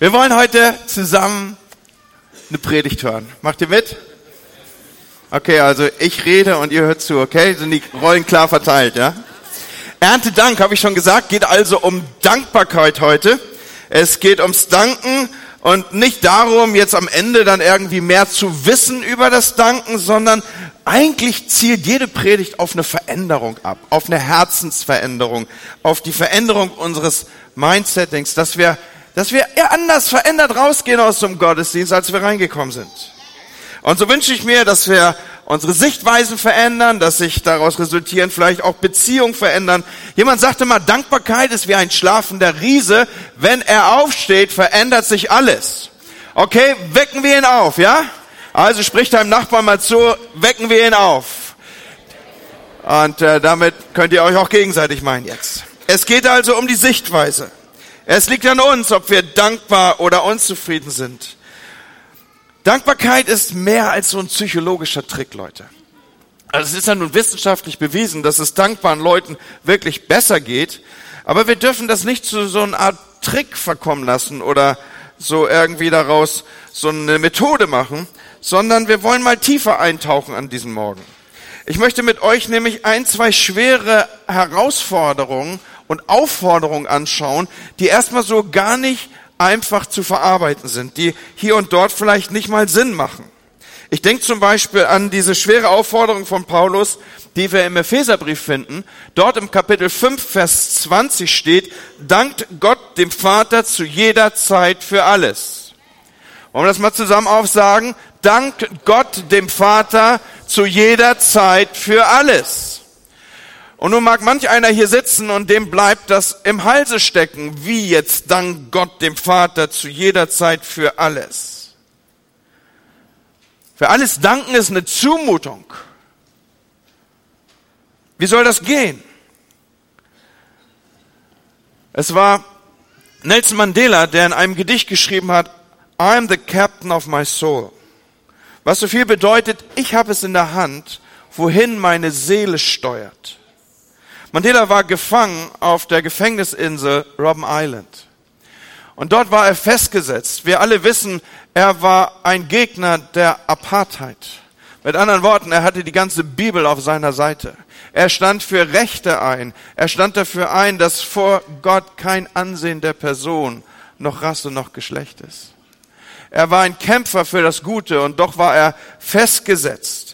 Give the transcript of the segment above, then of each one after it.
Wir wollen heute zusammen eine Predigt hören. Macht ihr mit? Okay, also ich rede und ihr hört zu, okay? Sind die Rollen klar verteilt, ja? Erntedank, habe ich schon gesagt, geht also um Dankbarkeit heute. Es geht ums Danken und nicht darum, jetzt am Ende dann irgendwie mehr zu wissen über das Danken, sondern eigentlich zielt jede Predigt auf eine Veränderung ab, auf eine Herzensveränderung, auf die Veränderung unseres Mindsettings, dass wir dass wir anders verändert rausgehen aus dem Gottesdienst, als wir reingekommen sind. Und so wünsche ich mir, dass wir unsere Sichtweisen verändern, dass sich daraus resultieren vielleicht auch Beziehungen verändern. Jemand sagte mal, Dankbarkeit ist wie ein schlafender Riese. Wenn er aufsteht, verändert sich alles. Okay, wecken wir ihn auf, ja? Also sprich deinem Nachbarn mal zu, wecken wir ihn auf. Und äh, damit könnt ihr euch auch gegenseitig meinen jetzt. Es geht also um die Sichtweise. Es liegt an uns, ob wir dankbar oder unzufrieden sind. Dankbarkeit ist mehr als so ein psychologischer Trick, Leute. Also es ist ja nun wissenschaftlich bewiesen, dass es dankbaren Leuten wirklich besser geht. Aber wir dürfen das nicht zu so einer Art Trick verkommen lassen oder so irgendwie daraus so eine Methode machen, sondern wir wollen mal tiefer eintauchen an diesem Morgen. Ich möchte mit euch nämlich ein, zwei schwere Herausforderungen und Aufforderungen anschauen, die erstmal so gar nicht einfach zu verarbeiten sind, die hier und dort vielleicht nicht mal Sinn machen. Ich denke zum Beispiel an diese schwere Aufforderung von Paulus, die wir im Epheserbrief finden. Dort im Kapitel 5, Vers 20 steht, dankt Gott dem Vater zu jeder Zeit für alles. Wollen wir das mal zusammen aufsagen? Dankt Gott dem Vater zu jeder Zeit für alles. Und nun mag manch einer hier sitzen und dem bleibt das im Halse stecken. Wie jetzt dank Gott dem Vater zu jeder Zeit für alles. Für alles danken ist eine Zumutung. Wie soll das gehen? Es war Nelson Mandela, der in einem Gedicht geschrieben hat, I'm the captain of my soul. Was so viel bedeutet, ich habe es in der Hand, wohin meine Seele steuert. Mandela war gefangen auf der Gefängnisinsel Robben Island. Und dort war er festgesetzt. Wir alle wissen, er war ein Gegner der Apartheid. Mit anderen Worten, er hatte die ganze Bibel auf seiner Seite. Er stand für Rechte ein. Er stand dafür ein, dass vor Gott kein Ansehen der Person, noch Rasse, noch Geschlecht ist. Er war ein Kämpfer für das Gute und doch war er festgesetzt.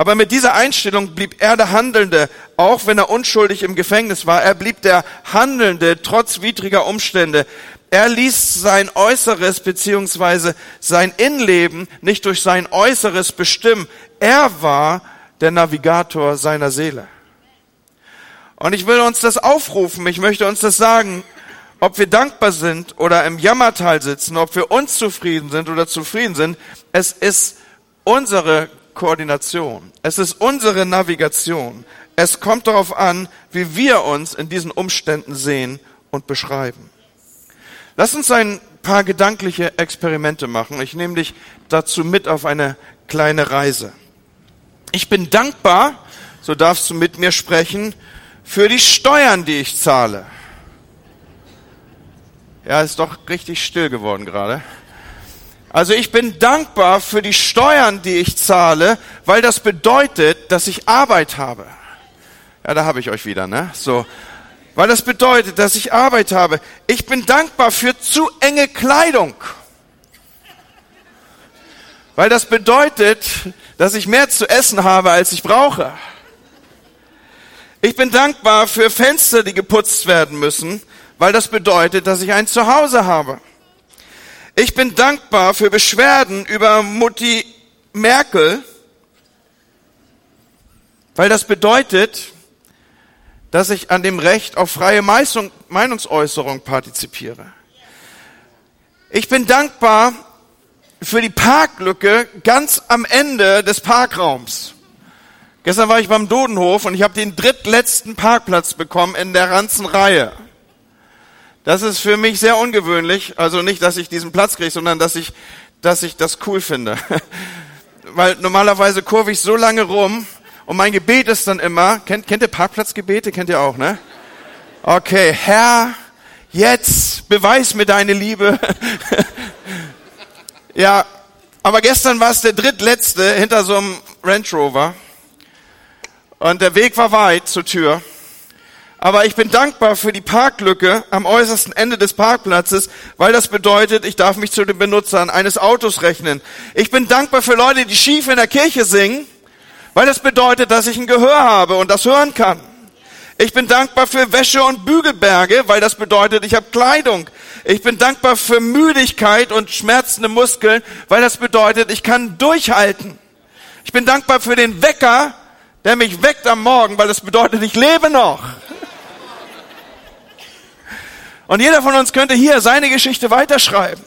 Aber mit dieser Einstellung blieb er der Handelnde, auch wenn er unschuldig im Gefängnis war. Er blieb der Handelnde trotz widriger Umstände. Er ließ sein Äußeres beziehungsweise sein Innenleben nicht durch sein Äußeres bestimmen. Er war der Navigator seiner Seele. Und ich will uns das aufrufen, ich möchte uns das sagen, ob wir dankbar sind oder im Jammertal sitzen, ob wir unzufrieden sind oder zufrieden sind, es ist unsere Koordination. Es ist unsere Navigation. Es kommt darauf an, wie wir uns in diesen Umständen sehen und beschreiben. Lass uns ein paar gedankliche Experimente machen. Ich nehme dich dazu mit auf eine kleine Reise. Ich bin dankbar, so darfst du mit mir sprechen, für die Steuern, die ich zahle. Ja, ist doch richtig still geworden gerade. Also ich bin dankbar für die Steuern, die ich zahle, weil das bedeutet, dass ich Arbeit habe. Ja, da habe ich euch wieder, ne? So. Weil das bedeutet, dass ich Arbeit habe. Ich bin dankbar für zu enge Kleidung. Weil das bedeutet, dass ich mehr zu essen habe, als ich brauche. Ich bin dankbar für Fenster, die geputzt werden müssen, weil das bedeutet, dass ich ein Zuhause habe. Ich bin dankbar für Beschwerden über Mutti Merkel, weil das bedeutet, dass ich an dem Recht auf freie Meinungsäußerung partizipiere. Ich bin dankbar für die Parklücke ganz am Ende des Parkraums. Gestern war ich beim Dodenhof und ich habe den drittletzten Parkplatz bekommen in der ganzen Reihe. Das ist für mich sehr ungewöhnlich. Also nicht, dass ich diesen Platz kriege, sondern dass ich, dass ich das cool finde. Weil normalerweise kurve ich so lange rum und mein Gebet ist dann immer, kennt, kennt ihr Parkplatzgebete? Kennt ihr auch, ne? Okay, Herr, Jetzt beweis mir deine Liebe. ja, aber gestern war es der drittletzte hinter so einem Range Rover. Und der Weg war weit zur Tür. Aber ich bin dankbar für die Parklücke am äußersten Ende des Parkplatzes, weil das bedeutet, ich darf mich zu den Benutzern eines Autos rechnen. Ich bin dankbar für Leute, die schief in der Kirche singen, weil das bedeutet, dass ich ein Gehör habe und das hören kann. Ich bin dankbar für Wäsche und Bügelberge, weil das bedeutet, ich habe Kleidung. Ich bin dankbar für Müdigkeit und schmerzende Muskeln, weil das bedeutet, ich kann durchhalten. Ich bin dankbar für den Wecker, der mich weckt am Morgen, weil das bedeutet, ich lebe noch. Und jeder von uns könnte hier seine Geschichte weiterschreiben.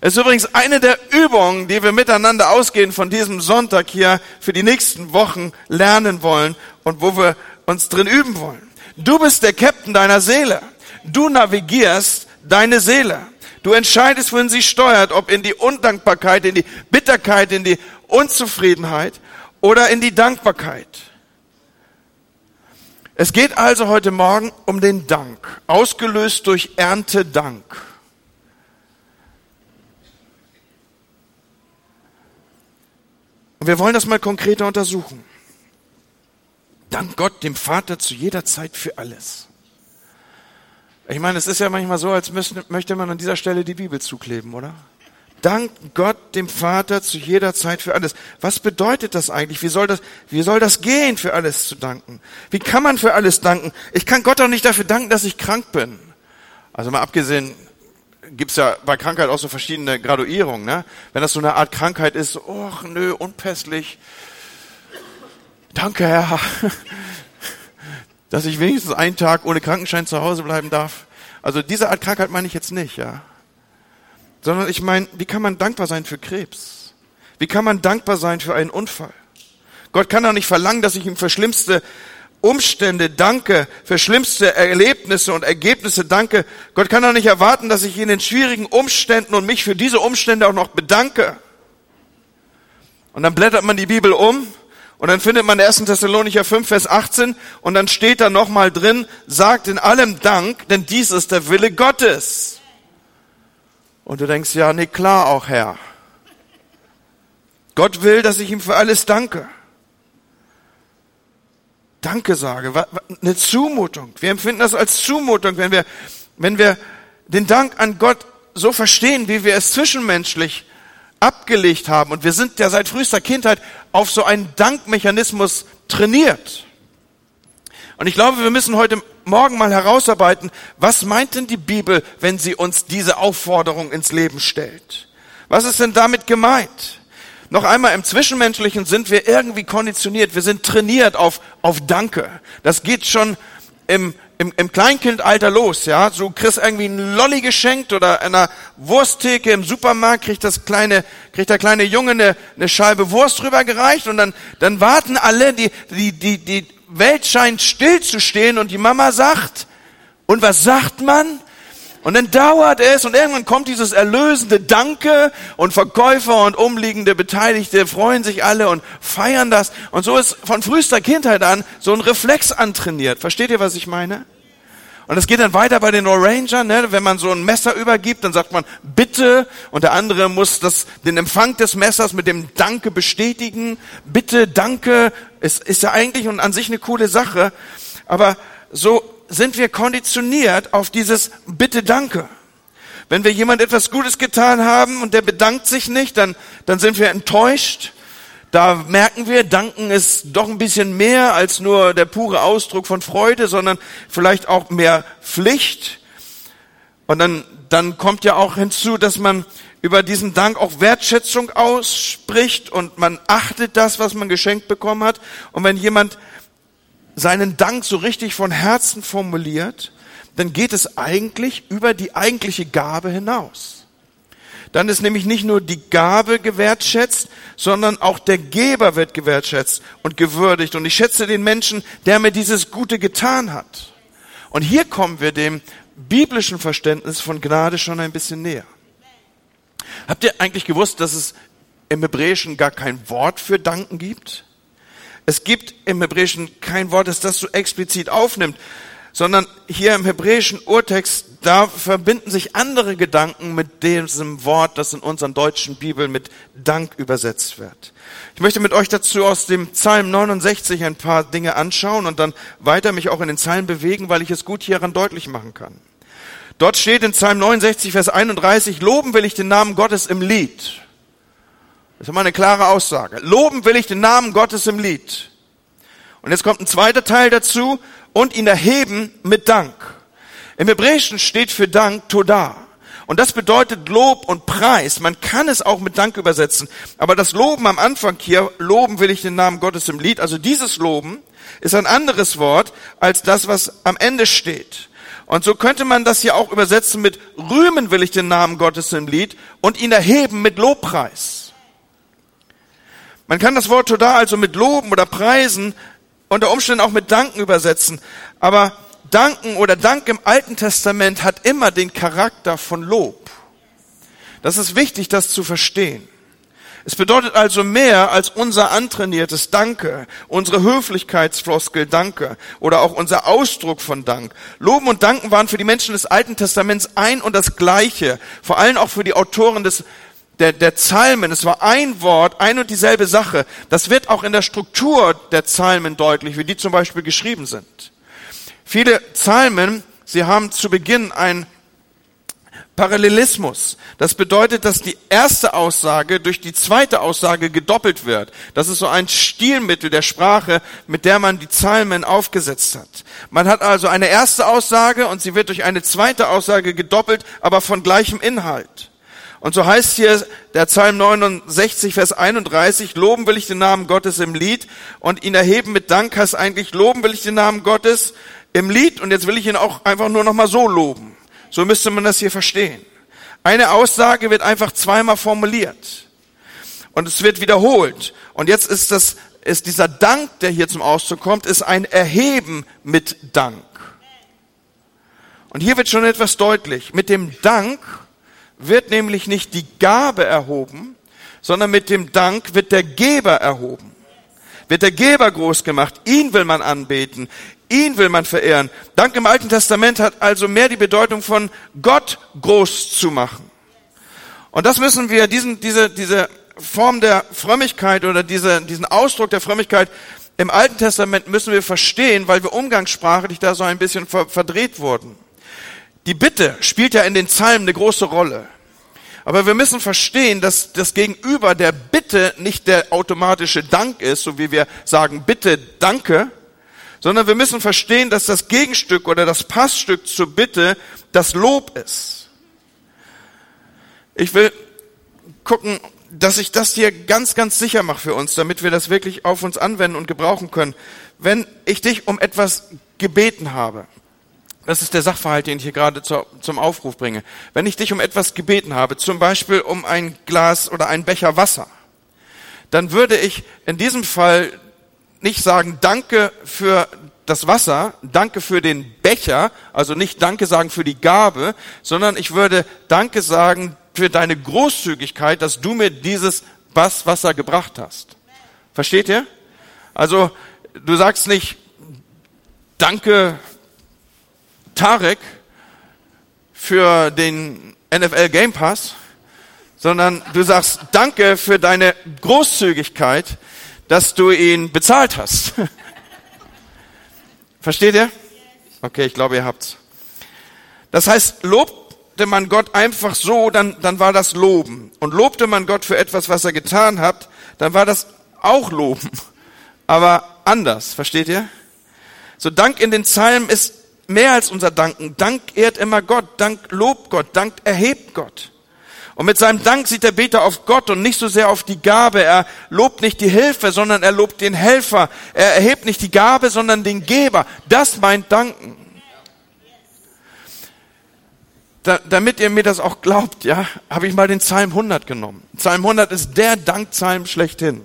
Es ist übrigens eine der Übungen, die wir miteinander ausgehen von diesem Sonntag hier für die nächsten Wochen lernen wollen und wo wir uns drin üben wollen. Du bist der Captain deiner Seele. Du navigierst deine Seele. Du entscheidest, wohin sie steuert, ob in die Undankbarkeit, in die Bitterkeit, in die Unzufriedenheit oder in die Dankbarkeit. Es geht also heute Morgen um den Dank, ausgelöst durch Erntedank. Und wir wollen das mal konkreter untersuchen. Dank Gott, dem Vater, zu jeder Zeit für alles. Ich meine, es ist ja manchmal so, als müsste, möchte man an dieser Stelle die Bibel zukleben, oder? Dank Gott, dem Vater, zu jeder Zeit für alles. Was bedeutet das eigentlich? Wie soll das, wie soll das gehen, für alles zu danken? Wie kann man für alles danken? Ich kann Gott doch nicht dafür danken, dass ich krank bin. Also mal abgesehen, gibt's ja bei Krankheit auch so verschiedene Graduierungen. Ne? Wenn das so eine Art Krankheit ist, oh nö, unpässlich, Danke, Herr, dass ich wenigstens einen Tag ohne Krankenschein zu Hause bleiben darf. Also diese Art Krankheit meine ich jetzt nicht, ja. Sondern ich meine, wie kann man dankbar sein für Krebs? Wie kann man dankbar sein für einen Unfall? Gott kann doch nicht verlangen, dass ich ihm für schlimmste Umstände danke, für schlimmste Erlebnisse und Ergebnisse danke. Gott kann doch nicht erwarten, dass ich in den schwierigen Umständen und mich für diese Umstände auch noch bedanke. Und dann blättert man die Bibel um und dann findet man 1. Thessalonicher 5, Vers 18 und dann steht da nochmal drin, sagt in allem Dank, denn dies ist der Wille Gottes. Und du denkst, ja, nee, klar auch, Herr. Gott will, dass ich ihm für alles danke. Danke sage, eine Zumutung. Wir empfinden das als Zumutung, wenn wir, wenn wir den Dank an Gott so verstehen, wie wir es zwischenmenschlich abgelegt haben. Und wir sind ja seit frühester Kindheit auf so einen Dankmechanismus trainiert. Und ich glaube, wir müssen heute Morgen mal herausarbeiten, was meint denn die Bibel, wenn sie uns diese Aufforderung ins Leben stellt? Was ist denn damit gemeint? Noch einmal, im Zwischenmenschlichen sind wir irgendwie konditioniert. Wir sind trainiert auf, auf Danke. Das geht schon im, im, im Kleinkindalter los, ja. So kriegst irgendwie ein Lolli geschenkt oder einer Wursttheke im Supermarkt kriegt das kleine, kriegt der kleine Junge eine, eine Scheibe Wurst rübergereicht und dann, dann warten alle, die, die, die, die Welt scheint still zu stehen und die Mama sagt, und was sagt man? Und dann dauert es und irgendwann kommt dieses erlösende Danke und Verkäufer und umliegende Beteiligte freuen sich alle und feiern das. Und so ist von frühester Kindheit an so ein Reflex antrainiert. Versteht ihr, was ich meine? Und es geht dann weiter bei den Orangern, ne? wenn man so ein Messer übergibt, dann sagt man bitte und der andere muss das, den Empfang des Messers mit dem Danke bestätigen. Bitte, danke, es ist ja eigentlich und an sich eine coole Sache, aber so sind wir konditioniert auf dieses Bitte Danke. Wenn wir jemand etwas Gutes getan haben und der bedankt sich nicht, dann, dann sind wir enttäuscht. Da merken wir, danken ist doch ein bisschen mehr als nur der pure Ausdruck von Freude, sondern vielleicht auch mehr Pflicht. Und dann, dann kommt ja auch hinzu, dass man über diesen Dank auch Wertschätzung ausspricht und man achtet das, was man geschenkt bekommen hat. Und wenn jemand seinen Dank so richtig von Herzen formuliert, dann geht es eigentlich über die eigentliche Gabe hinaus. Dann ist nämlich nicht nur die Gabe gewertschätzt, sondern auch der Geber wird gewertschätzt und gewürdigt. Und ich schätze den Menschen, der mir dieses Gute getan hat. Und hier kommen wir dem biblischen Verständnis von Gnade schon ein bisschen näher. Habt ihr eigentlich gewusst, dass es im Hebräischen gar kein Wort für Danken gibt? Es gibt im Hebräischen kein Wort, das das so explizit aufnimmt. Sondern hier im hebräischen Urtext, da verbinden sich andere Gedanken mit diesem Wort, das in unseren deutschen Bibeln mit Dank übersetzt wird. Ich möchte mit euch dazu aus dem Psalm 69 ein paar Dinge anschauen und dann weiter mich auch in den Psalmen bewegen, weil ich es gut hieran deutlich machen kann. Dort steht in Psalm 69, Vers 31, loben will ich den Namen Gottes im Lied. Das ist mal eine klare Aussage. Loben will ich den Namen Gottes im Lied. Und jetzt kommt ein zweiter Teil dazu und ihn erheben mit Dank. Im Hebräischen steht für Dank Toda. Und das bedeutet Lob und Preis. Man kann es auch mit Dank übersetzen. Aber das Loben am Anfang hier, loben will ich den Namen Gottes im Lied. Also dieses Loben ist ein anderes Wort als das, was am Ende steht. Und so könnte man das hier auch übersetzen mit rühmen will ich den Namen Gottes im Lied und ihn erheben mit Lobpreis. Man kann das Wort Toda also mit loben oder preisen, unter Umständen auch mit danken übersetzen. Aber danken oder Dank im Alten Testament hat immer den Charakter von Lob. Das ist wichtig, das zu verstehen. Es bedeutet also mehr als unser antrainiertes Danke, unsere Höflichkeitsfloskel Danke oder auch unser Ausdruck von Dank. Loben und Danken waren für die Menschen des Alten Testaments ein und das Gleiche, vor allem auch für die Autoren des der, der Psalmen, es war ein Wort, ein und dieselbe Sache. Das wird auch in der Struktur der Psalmen deutlich, wie die zum Beispiel geschrieben sind. Viele Psalmen, sie haben zu Beginn ein Parallelismus. Das bedeutet, dass die erste Aussage durch die zweite Aussage gedoppelt wird. Das ist so ein Stilmittel der Sprache, mit der man die Psalmen aufgesetzt hat. Man hat also eine erste Aussage und sie wird durch eine zweite Aussage gedoppelt, aber von gleichem Inhalt. Und so heißt hier der Psalm 69, Vers 31, loben will ich den Namen Gottes im Lied und ihn erheben mit Dank heißt eigentlich, loben will ich den Namen Gottes im Lied und jetzt will ich ihn auch einfach nur noch mal so loben. So müsste man das hier verstehen. Eine Aussage wird einfach zweimal formuliert. Und es wird wiederholt. Und jetzt ist das, ist dieser Dank, der hier zum Ausdruck kommt, ist ein Erheben mit Dank. Und hier wird schon etwas deutlich. Mit dem Dank wird nämlich nicht die Gabe erhoben, sondern mit dem Dank wird der Geber erhoben. Wird der Geber groß gemacht. Ihn will man anbeten. Ihn will man verehren. Dank im Alten Testament hat also mehr die Bedeutung von Gott groß zu machen. Und das müssen wir, diesen, diese, diese Form der Frömmigkeit oder diese, diesen Ausdruck der Frömmigkeit im Alten Testament müssen wir verstehen, weil wir umgangssprachlich da so ein bisschen verdreht wurden. Die Bitte spielt ja in den Psalmen eine große Rolle. Aber wir müssen verstehen, dass das Gegenüber der Bitte nicht der automatische Dank ist, so wie wir sagen, bitte, danke, sondern wir müssen verstehen, dass das Gegenstück oder das Passstück zur Bitte das Lob ist. Ich will gucken, dass ich das hier ganz, ganz sicher mache für uns, damit wir das wirklich auf uns anwenden und gebrauchen können. Wenn ich dich um etwas gebeten habe, das ist der Sachverhalt, den ich hier gerade zum Aufruf bringe. Wenn ich dich um etwas gebeten habe, zum Beispiel um ein Glas oder einen Becher Wasser, dann würde ich in diesem Fall nicht sagen, danke für das Wasser, danke für den Becher, also nicht danke sagen für die Gabe, sondern ich würde danke sagen für deine Großzügigkeit, dass du mir dieses Wasser gebracht hast. Versteht ihr? Also du sagst nicht danke Tarek für den NFL Game Pass, sondern du sagst danke für deine Großzügigkeit, dass du ihn bezahlt hast. Versteht ihr? Okay, ich glaube, ihr habt's. Das heißt, lobte man Gott einfach so, dann, dann war das Loben. Und lobte man Gott für etwas, was er getan hat, dann war das auch Loben. Aber anders, versteht ihr? So Dank in den Psalmen ist mehr als unser Danken. Dank ehrt immer Gott. Dank lobt Gott. Dank erhebt Gott. Und mit seinem Dank sieht der Beter auf Gott und nicht so sehr auf die Gabe. Er lobt nicht die Hilfe, sondern er lobt den Helfer. Er erhebt nicht die Gabe, sondern den Geber. Das meint Danken. Da, damit ihr mir das auch glaubt, ja, habe ich mal den Psalm 100 genommen. Psalm 100 ist der Dankpsalm schlechthin.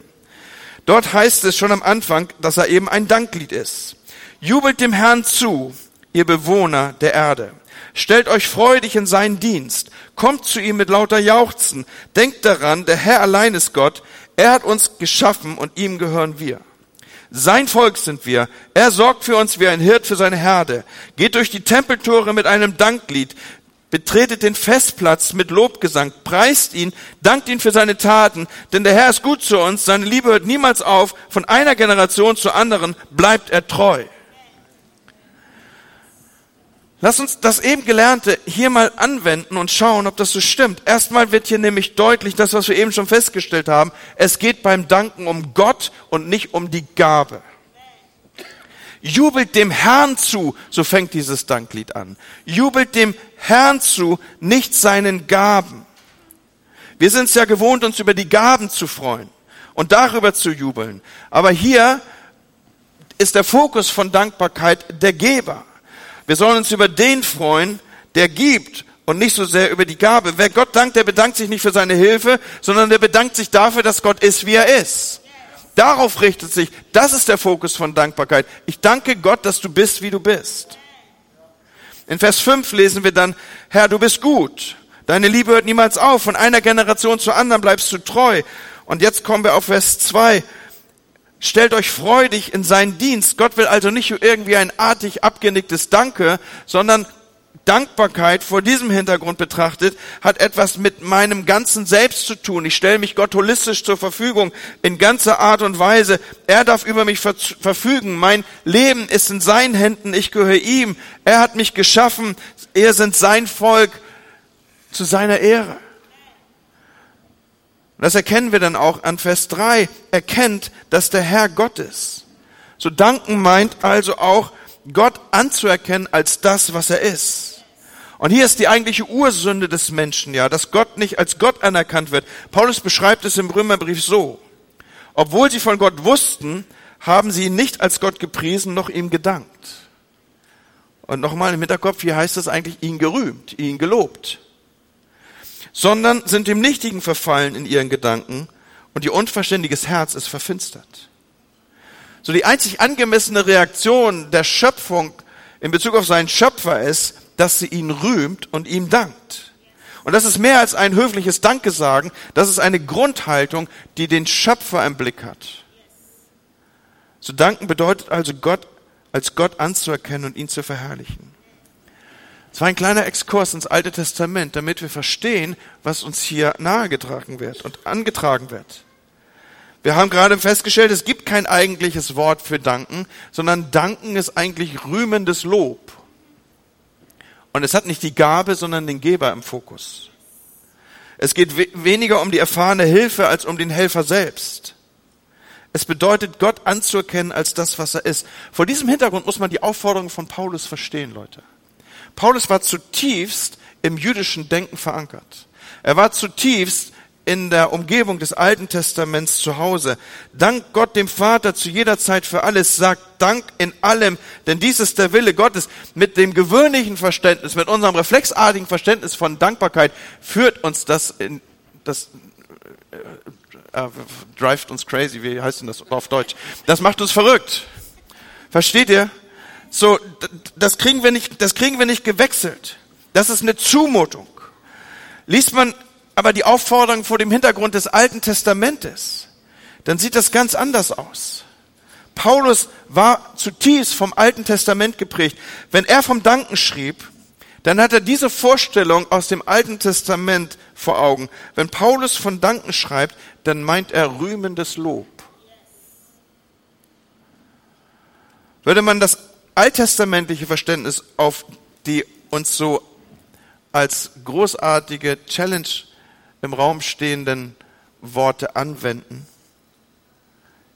Dort heißt es schon am Anfang, dass er eben ein Danklied ist. Jubelt dem Herrn zu, ihr Bewohner der Erde. Stellt euch freudig in seinen Dienst. Kommt zu ihm mit lauter Jauchzen. Denkt daran, der Herr allein ist Gott. Er hat uns geschaffen und ihm gehören wir. Sein Volk sind wir. Er sorgt für uns wie ein Hirt für seine Herde. Geht durch die Tempeltore mit einem Danklied. Betretet den Festplatz mit Lobgesang. Preist ihn. Dankt ihn für seine Taten. Denn der Herr ist gut zu uns. Seine Liebe hört niemals auf. Von einer Generation zur anderen bleibt er treu. Lass uns das eben Gelernte hier mal anwenden und schauen, ob das so stimmt. Erstmal wird hier nämlich deutlich, das, was wir eben schon festgestellt haben, es geht beim Danken um Gott und nicht um die Gabe. Jubelt dem Herrn zu, so fängt dieses Danklied an. Jubelt dem Herrn zu, nicht seinen Gaben. Wir sind es ja gewohnt, uns über die Gaben zu freuen und darüber zu jubeln. Aber hier ist der Fokus von Dankbarkeit der Geber. Wir sollen uns über den freuen, der gibt und nicht so sehr über die Gabe. Wer Gott dankt, der bedankt sich nicht für seine Hilfe, sondern der bedankt sich dafür, dass Gott ist, wie er ist. Darauf richtet sich, das ist der Fokus von Dankbarkeit. Ich danke Gott, dass du bist, wie du bist. In Vers 5 lesen wir dann, Herr, du bist gut. Deine Liebe hört niemals auf. Von einer Generation zur anderen bleibst du treu. Und jetzt kommen wir auf Vers 2. Stellt euch freudig in seinen Dienst. Gott will also nicht irgendwie ein artig abgenicktes Danke, sondern Dankbarkeit vor diesem Hintergrund betrachtet, hat etwas mit meinem ganzen Selbst zu tun. Ich stelle mich Gott holistisch zur Verfügung in ganzer Art und Weise. Er darf über mich verfügen. Mein Leben ist in seinen Händen. Ich gehöre ihm. Er hat mich geschaffen. Er sind sein Volk zu seiner Ehre. Und das erkennen wir dann auch an Vers 3. Erkennt, dass der Herr Gott ist. So danken meint also auch, Gott anzuerkennen als das, was er ist. Und hier ist die eigentliche Ursünde des Menschen, ja, dass Gott nicht als Gott anerkannt wird. Paulus beschreibt es im Römerbrief so. Obwohl sie von Gott wussten, haben sie ihn nicht als Gott gepriesen, noch ihm gedankt. Und nochmal im Hinterkopf, hier heißt es eigentlich ihn gerühmt, ihn gelobt sondern sind dem Nichtigen verfallen in ihren Gedanken und ihr unverständiges Herz ist verfinstert. So die einzig angemessene Reaktion der Schöpfung in Bezug auf seinen Schöpfer ist, dass sie ihn rühmt und ihm dankt. Und das ist mehr als ein höfliches Dankesagen, das ist eine Grundhaltung, die den Schöpfer im Blick hat. Zu danken bedeutet also Gott als Gott anzuerkennen und ihn zu verherrlichen. Es war ein kleiner Exkurs ins Alte Testament, damit wir verstehen, was uns hier nahegetragen wird und angetragen wird. Wir haben gerade festgestellt, es gibt kein eigentliches Wort für danken, sondern danken ist eigentlich rühmendes Lob. Und es hat nicht die Gabe, sondern den Geber im Fokus. Es geht we weniger um die erfahrene Hilfe als um den Helfer selbst. Es bedeutet, Gott anzuerkennen als das, was er ist. Vor diesem Hintergrund muss man die Aufforderung von Paulus verstehen, Leute. Paulus war zutiefst im jüdischen Denken verankert. Er war zutiefst in der Umgebung des Alten Testaments zu Hause. Dank Gott dem Vater zu jeder Zeit für alles, sagt Dank in allem, denn dies ist der Wille Gottes. Mit dem gewöhnlichen Verständnis, mit unserem reflexartigen Verständnis von Dankbarkeit führt uns das in, das äh, äh, drive uns crazy, wie heißt denn das auf Deutsch? Das macht uns verrückt. Versteht ihr? So, das kriegen wir nicht, das kriegen wir nicht gewechselt. Das ist eine Zumutung. Liest man aber die Aufforderung vor dem Hintergrund des Alten Testamentes, dann sieht das ganz anders aus. Paulus war zutiefst vom Alten Testament geprägt. Wenn er vom Danken schrieb, dann hat er diese Vorstellung aus dem Alten Testament vor Augen. Wenn Paulus von Danken schreibt, dann meint er rühmendes Lob. Würde man das alttestamentliche Verständnis auf die uns so als großartige Challenge im Raum stehenden Worte anwenden,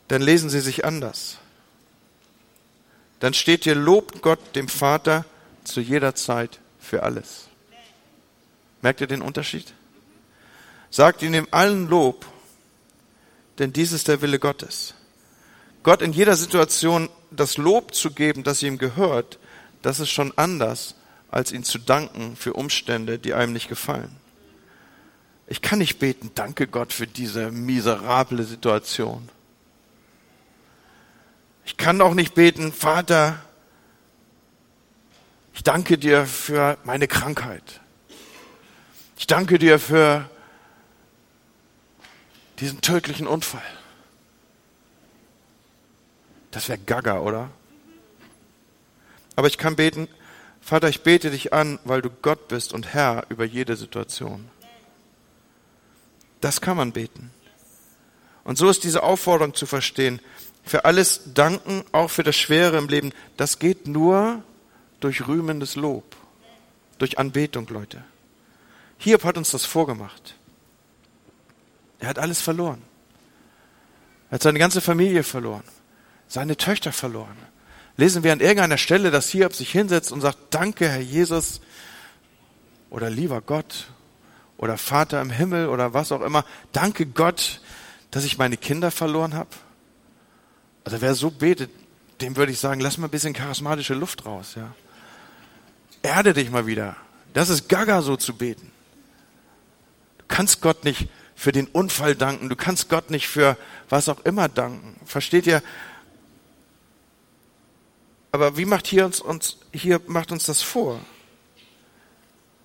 dann lesen sie sich anders. Dann steht hier, lobt Gott dem Vater zu jeder Zeit für alles. Merkt ihr den Unterschied? Sagt ihm allen Lob, denn dies ist der Wille Gottes. Gott in jeder Situation das Lob zu geben, das ihm gehört, das ist schon anders, als ihn zu danken für Umstände, die einem nicht gefallen. Ich kann nicht beten, danke Gott für diese miserable Situation. Ich kann auch nicht beten, Vater, ich danke dir für meine Krankheit. Ich danke dir für diesen tödlichen Unfall. Das wäre gaga, oder? Aber ich kann beten, Vater, ich bete dich an, weil du Gott bist und Herr über jede Situation. Das kann man beten. Und so ist diese Aufforderung zu verstehen. Für alles danken, auch für das Schwere im Leben, das geht nur durch rühmendes Lob, durch Anbetung, Leute. Hiob hat uns das vorgemacht. Er hat alles verloren. Er hat seine ganze Familie verloren, seine Töchter verloren. Lesen wir an irgendeiner Stelle, dass Hiob sich hinsetzt und sagt, danke Herr Jesus oder lieber Gott oder Vater im Himmel oder was auch immer, danke Gott, dass ich meine Kinder verloren habe. Also wer so betet, dem würde ich sagen, lass mal ein bisschen charismatische Luft raus, ja. Erde dich mal wieder. Das ist Gaga so zu beten. Du kannst Gott nicht für den Unfall danken. Du kannst Gott nicht für was auch immer danken. Versteht ihr? Aber wie macht hier uns, uns, hier macht uns das vor?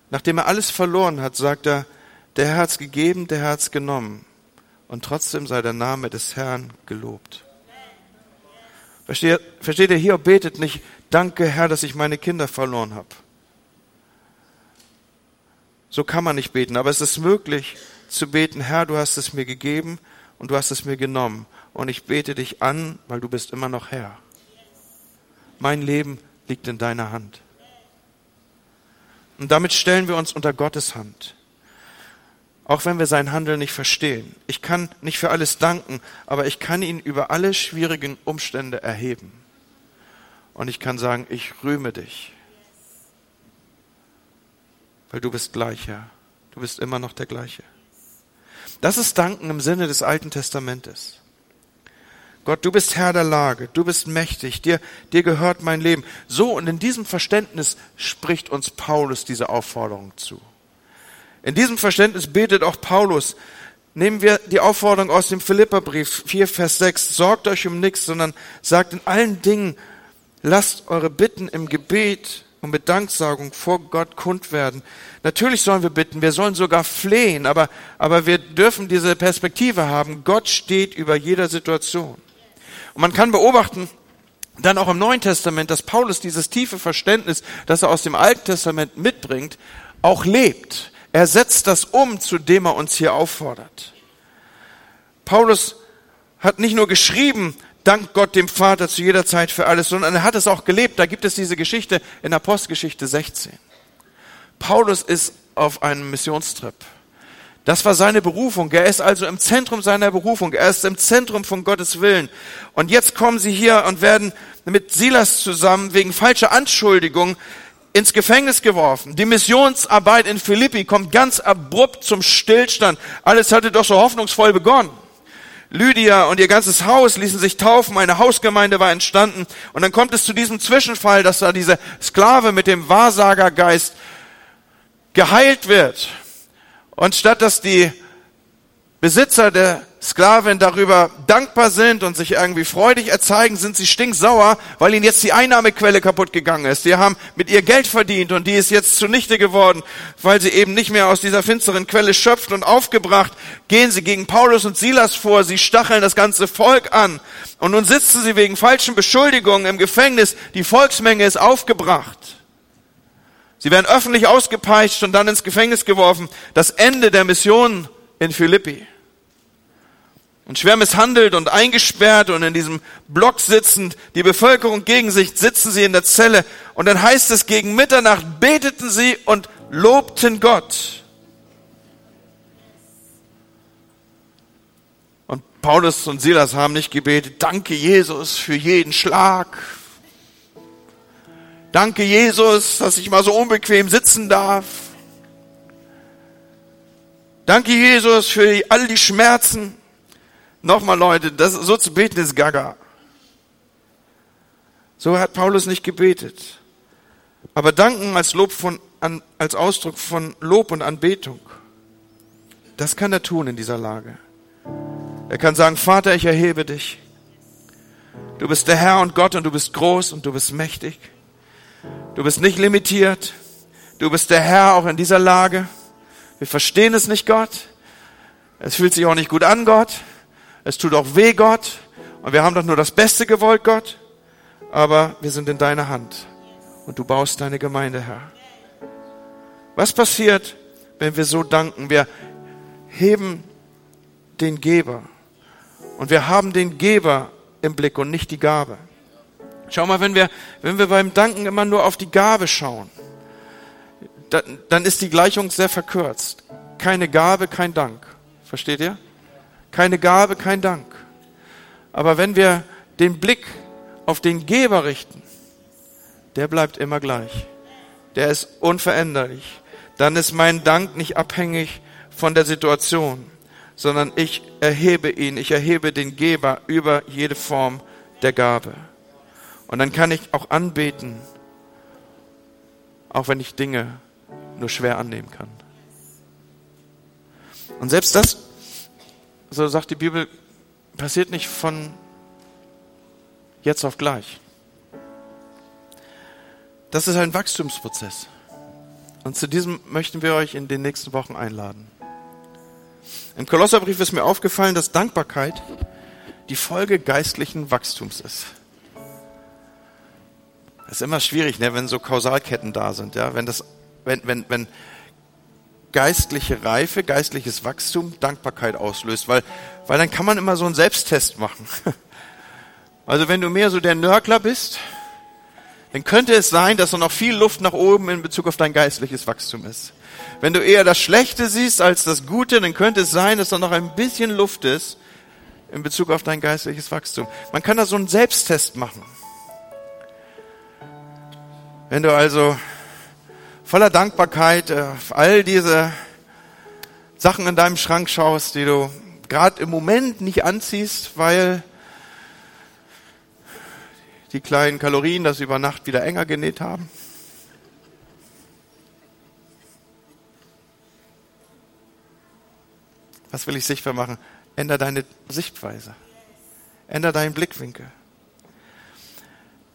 Nachdem er alles verloren hat, sagt er, der Herr hat's gegeben, der Herr hat's genommen. Und trotzdem sei der Name des Herrn gelobt. Versteht, versteht ihr, hier betet nicht, danke Herr, dass ich meine Kinder verloren habe. So kann man nicht beten, aber es ist möglich, zu beten, Herr, du hast es mir gegeben und du hast es mir genommen. Und ich bete dich an, weil du bist immer noch Herr. Mein Leben liegt in deiner Hand. Und damit stellen wir uns unter Gottes Hand. Auch wenn wir sein Handeln nicht verstehen. Ich kann nicht für alles danken, aber ich kann ihn über alle schwierigen Umstände erheben. Und ich kann sagen, ich rühme dich. Weil du bist gleich, Herr. Du bist immer noch der gleiche. Das ist Danken im Sinne des Alten Testamentes. Gott, du bist Herr der Lage, du bist mächtig, dir, dir gehört mein Leben. So und in diesem Verständnis spricht uns Paulus diese Aufforderung zu. In diesem Verständnis betet auch Paulus. Nehmen wir die Aufforderung aus dem Philipperbrief 4, Vers 6. Sorgt euch um nichts, sondern sagt in allen Dingen, lasst eure Bitten im Gebet und mit Danksagung vor Gott kund werden. Natürlich sollen wir bitten, wir sollen sogar flehen, aber, aber wir dürfen diese Perspektive haben. Gott steht über jeder Situation. Und man kann beobachten, dann auch im Neuen Testament, dass Paulus dieses tiefe Verständnis, das er aus dem Alten Testament mitbringt, auch lebt. Er setzt das um, zu dem er uns hier auffordert. Paulus hat nicht nur geschrieben, dank Gott dem Vater zu jeder Zeit für alles, sondern er hat es auch gelebt. Da gibt es diese Geschichte in Apostelgeschichte 16. Paulus ist auf einem Missionstrip. Das war seine Berufung. Er ist also im Zentrum seiner Berufung. Er ist im Zentrum von Gottes Willen. Und jetzt kommen sie hier und werden mit Silas zusammen wegen falscher Anschuldigung ins Gefängnis geworfen. Die Missionsarbeit in Philippi kommt ganz abrupt zum Stillstand. Alles hatte doch so hoffnungsvoll begonnen. Lydia und ihr ganzes Haus ließen sich taufen, eine Hausgemeinde war entstanden und dann kommt es zu diesem Zwischenfall, dass da diese Sklave mit dem Wahrsagergeist geheilt wird. Und statt dass die Besitzer der Sklavin darüber dankbar sind und sich irgendwie freudig erzeigen, sind sie stinksauer, weil ihnen jetzt die Einnahmequelle kaputt gegangen ist. Sie haben mit ihr Geld verdient und die ist jetzt zunichte geworden, weil sie eben nicht mehr aus dieser finsteren Quelle schöpft und aufgebracht. Gehen sie gegen Paulus und Silas vor, sie stacheln das ganze Volk an. Und nun sitzen sie wegen falschen Beschuldigungen im Gefängnis. Die Volksmenge ist aufgebracht. Sie werden öffentlich ausgepeitscht und dann ins Gefängnis geworfen. Das Ende der Mission in Philippi und schwer misshandelt und eingesperrt und in diesem Block sitzend, die Bevölkerung gegen sich, sitzen sie in der Zelle und dann heißt es, gegen Mitternacht beteten sie und lobten Gott. Und Paulus und Silas haben nicht gebetet, danke Jesus für jeden Schlag. Danke Jesus, dass ich mal so unbequem sitzen darf. Danke Jesus für all die Schmerzen. Nochmal Leute, das, so zu beten ist gaga. So hat Paulus nicht gebetet. Aber danken als Lob von, an, als Ausdruck von Lob und Anbetung. Das kann er tun in dieser Lage. Er kann sagen, Vater, ich erhebe dich. Du bist der Herr und Gott und du bist groß und du bist mächtig. Du bist nicht limitiert. Du bist der Herr auch in dieser Lage. Wir verstehen es nicht, Gott. Es fühlt sich auch nicht gut an, Gott. Es tut auch weh, Gott. Und wir haben doch nur das Beste gewollt, Gott, aber wir sind in deiner Hand und du baust deine Gemeinde, Herr. Was passiert, wenn wir so danken? Wir heben den Geber und wir haben den Geber im Blick und nicht die Gabe. Schau mal, wenn wir, wenn wir beim Danken immer nur auf die Gabe schauen, dann, dann ist die Gleichung sehr verkürzt. Keine Gabe, kein Dank. Versteht ihr? Keine Gabe, kein Dank. Aber wenn wir den Blick auf den Geber richten, der bleibt immer gleich. Der ist unveränderlich. Dann ist mein Dank nicht abhängig von der Situation, sondern ich erhebe ihn, ich erhebe den Geber über jede Form der Gabe. Und dann kann ich auch anbeten, auch wenn ich Dinge nur schwer annehmen kann. Und selbst das, so sagt die Bibel, passiert nicht von jetzt auf gleich. Das ist ein Wachstumsprozess. Und zu diesem möchten wir euch in den nächsten Wochen einladen. Im Kolosserbrief ist mir aufgefallen, dass Dankbarkeit die Folge geistlichen Wachstums ist. Das ist immer schwierig, ne, wenn so Kausalketten da sind, ja, wenn das, wenn, wenn, wenn geistliche Reife, geistliches Wachstum Dankbarkeit auslöst, weil, weil dann kann man immer so einen Selbsttest machen. Also wenn du mehr so der Nörgler bist, dann könnte es sein, dass da noch viel Luft nach oben in Bezug auf dein geistliches Wachstum ist. Wenn du eher das Schlechte siehst als das Gute, dann könnte es sein, dass da noch ein bisschen Luft ist in Bezug auf dein geistliches Wachstum. Man kann da so einen Selbsttest machen. Wenn du also voller Dankbarkeit äh, auf all diese Sachen in deinem Schrank schaust, die du gerade im Moment nicht anziehst, weil die kleinen Kalorien das über Nacht wieder enger genäht haben. Was will ich sichtbar machen? Änder deine Sichtweise. Änder deinen Blickwinkel.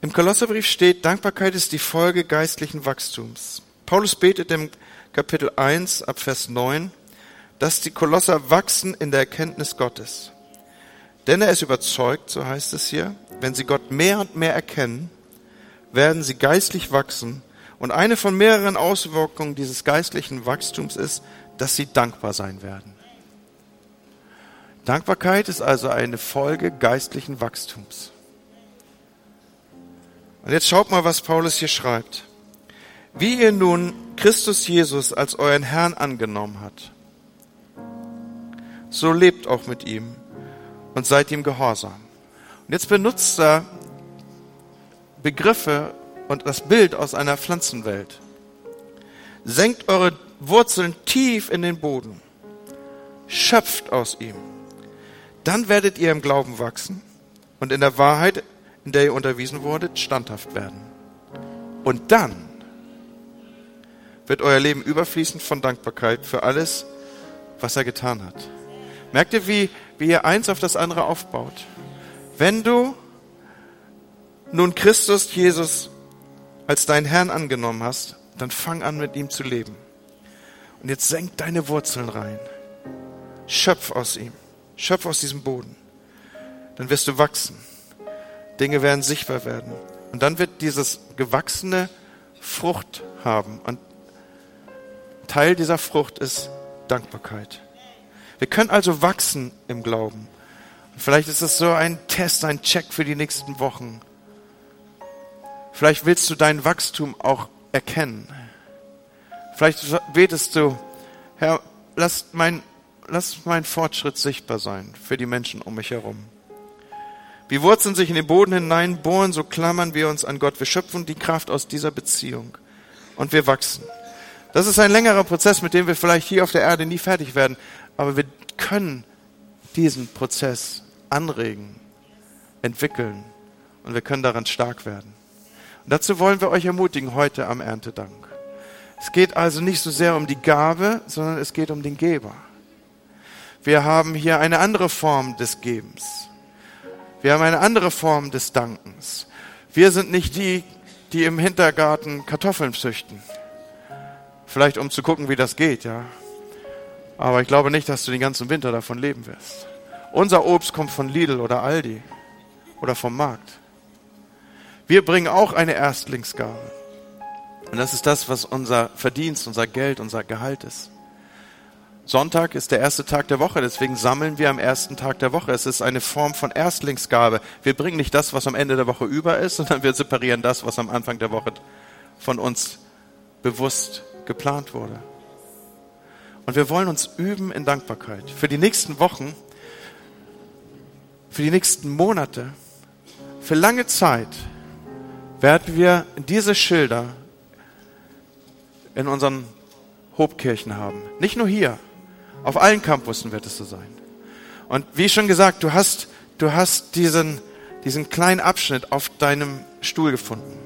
Im Kolosserbrief steht, Dankbarkeit ist die Folge geistlichen Wachstums. Paulus betet im Kapitel 1 ab Vers 9, dass die Kolosser wachsen in der Erkenntnis Gottes. Denn er ist überzeugt, so heißt es hier, wenn sie Gott mehr und mehr erkennen, werden sie geistlich wachsen. Und eine von mehreren Auswirkungen dieses geistlichen Wachstums ist, dass sie dankbar sein werden. Dankbarkeit ist also eine Folge geistlichen Wachstums. Und jetzt schaut mal, was Paulus hier schreibt. Wie ihr nun Christus Jesus als euren Herrn angenommen habt, so lebt auch mit ihm und seid ihm gehorsam. Und jetzt benutzt er Begriffe und das Bild aus einer Pflanzenwelt. Senkt eure Wurzeln tief in den Boden. Schöpft aus ihm. Dann werdet ihr im Glauben wachsen und in der Wahrheit in der ihr unterwiesen wurdet, standhaft werden. Und dann wird euer Leben überfließend von Dankbarkeit für alles, was er getan hat. Merkt ihr, wie, wie ihr eins auf das andere aufbaut? Wenn du nun Christus Jesus als deinen Herrn angenommen hast, dann fang an mit ihm zu leben. Und jetzt senk deine Wurzeln rein. Schöpf aus ihm. Schöpf aus diesem Boden. Dann wirst du wachsen. Dinge werden sichtbar werden. Und dann wird dieses gewachsene Frucht haben. Und Teil dieser Frucht ist Dankbarkeit. Wir können also wachsen im Glauben. Und vielleicht ist es so ein Test, ein Check für die nächsten Wochen. Vielleicht willst du dein Wachstum auch erkennen. Vielleicht betest du, Herr, lass mein, lass mein Fortschritt sichtbar sein für die Menschen um mich herum. Wie Wurzeln sich in den Boden hineinbohren, so klammern wir uns an Gott. Wir schöpfen die Kraft aus dieser Beziehung und wir wachsen. Das ist ein längerer Prozess, mit dem wir vielleicht hier auf der Erde nie fertig werden, aber wir können diesen Prozess anregen, entwickeln und wir können daran stark werden. Und dazu wollen wir euch ermutigen heute am Erntedank. Es geht also nicht so sehr um die Gabe, sondern es geht um den Geber. Wir haben hier eine andere Form des Gebens. Wir haben eine andere Form des Dankens. Wir sind nicht die, die im Hintergarten Kartoffeln züchten. Vielleicht um zu gucken, wie das geht, ja. Aber ich glaube nicht, dass du den ganzen Winter davon leben wirst. Unser Obst kommt von Lidl oder Aldi. oder vom Markt. Wir bringen auch eine Erstlingsgabe. Und das ist das, was unser Verdienst, unser Geld, unser Gehalt ist. Sonntag ist der erste Tag der Woche, deswegen sammeln wir am ersten Tag der Woche. Es ist eine Form von Erstlingsgabe. Wir bringen nicht das, was am Ende der Woche über ist, sondern wir separieren das, was am Anfang der Woche von uns bewusst geplant wurde. Und wir wollen uns üben in Dankbarkeit. Für die nächsten Wochen, für die nächsten Monate, für lange Zeit werden wir diese Schilder in unseren Hobkirchen haben. Nicht nur hier, auf allen Campussen wird es so sein. Und wie schon gesagt, du hast, du hast diesen, diesen kleinen Abschnitt auf deinem Stuhl gefunden.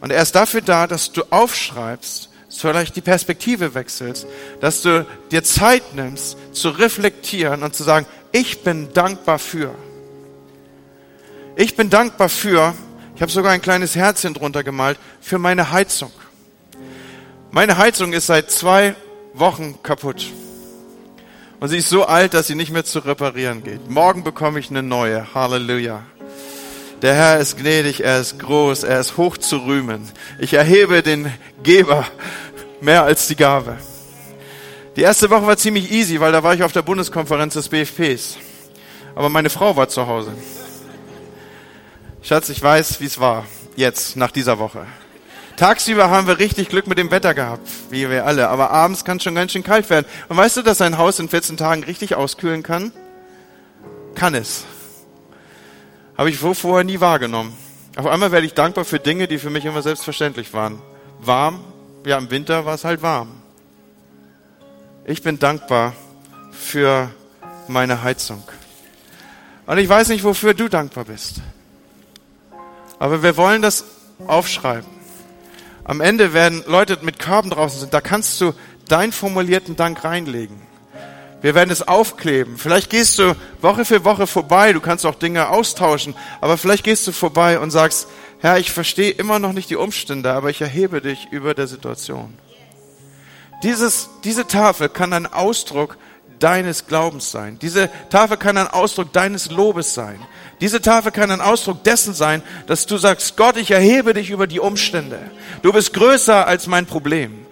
Und er ist dafür da, dass du aufschreibst, vielleicht die Perspektive wechselst, dass du dir Zeit nimmst, zu reflektieren und zu sagen, ich bin dankbar für. Ich bin dankbar für, ich habe sogar ein kleines Herzchen drunter gemalt, für meine Heizung. Meine Heizung ist seit zwei Wochen kaputt. Und sie ist so alt, dass sie nicht mehr zu reparieren geht. Morgen bekomme ich eine neue. Halleluja. Der Herr ist gnädig, er ist groß, er ist hoch zu rühmen. Ich erhebe den Geber mehr als die Gabe. Die erste Woche war ziemlich easy, weil da war ich auf der Bundeskonferenz des BFPs. Aber meine Frau war zu Hause. Schatz, ich weiß, wie es war. Jetzt, nach dieser Woche. Tagsüber haben wir richtig Glück mit dem Wetter gehabt, wie wir alle. Aber abends kann es schon ganz schön kalt werden. Und weißt du, dass ein Haus in 14 Tagen richtig auskühlen kann? Kann es. Habe ich vorher nie wahrgenommen. Auf einmal werde ich dankbar für Dinge, die für mich immer selbstverständlich waren. Warm, ja, im Winter war es halt warm. Ich bin dankbar für meine Heizung. Und ich weiß nicht, wofür du dankbar bist. Aber wir wollen das aufschreiben. Am Ende werden Leute mit Körben draußen sind, da kannst du deinen formulierten Dank reinlegen. Wir werden es aufkleben. Vielleicht gehst du Woche für Woche vorbei, du kannst auch Dinge austauschen, aber vielleicht gehst du vorbei und sagst, Herr, ich verstehe immer noch nicht die Umstände, aber ich erhebe dich über der Situation. Dieses, diese Tafel kann ein Ausdruck deines Glaubens sein. Diese Tafel kann ein Ausdruck deines Lobes sein. Diese Tafel kann ein Ausdruck dessen sein, dass du sagst, Gott, ich erhebe dich über die Umstände. Du bist größer als mein Problem.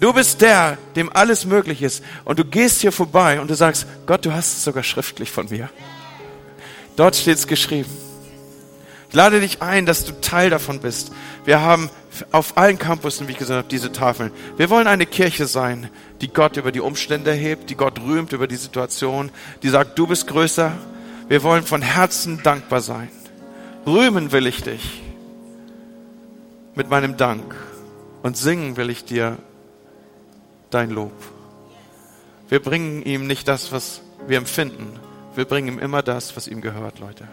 Du bist der, dem alles möglich ist. Und du gehst hier vorbei und du sagst, Gott, du hast es sogar schriftlich von mir. Dort steht es geschrieben. Ich lade dich ein, dass du Teil davon bist. Wir haben auf allen Campussen, wie ich gesagt habe, diese Tafeln. Wir wollen eine Kirche sein, die Gott über die Umstände erhebt, die Gott rühmt über die Situation, die sagt, du bist größer, wir wollen von Herzen dankbar sein. Rühmen will ich dich mit meinem Dank und singen will ich dir dein Lob. Wir bringen ihm nicht das, was wir empfinden. Wir bringen ihm immer das, was ihm gehört, Leute.